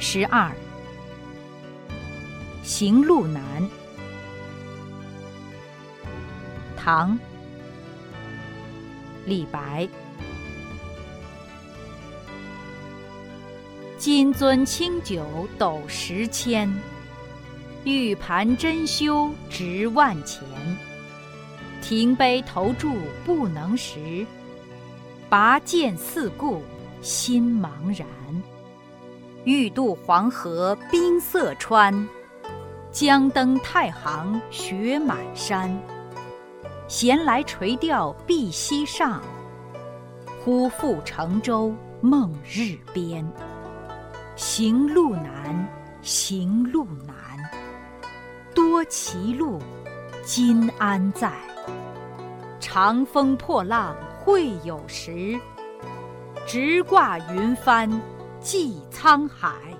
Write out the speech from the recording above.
十二，行路难。唐，李白。金樽清酒斗十千，玉盘珍羞值万钱。停杯投箸不能食，拔剑四顾心茫然。欲渡黄河冰塞川，将登太行雪满山。闲来垂钓碧溪上，忽复乘舟梦日边。行路难，行路难，多歧路，今安在？长风破浪会有时，直挂云帆济沧海。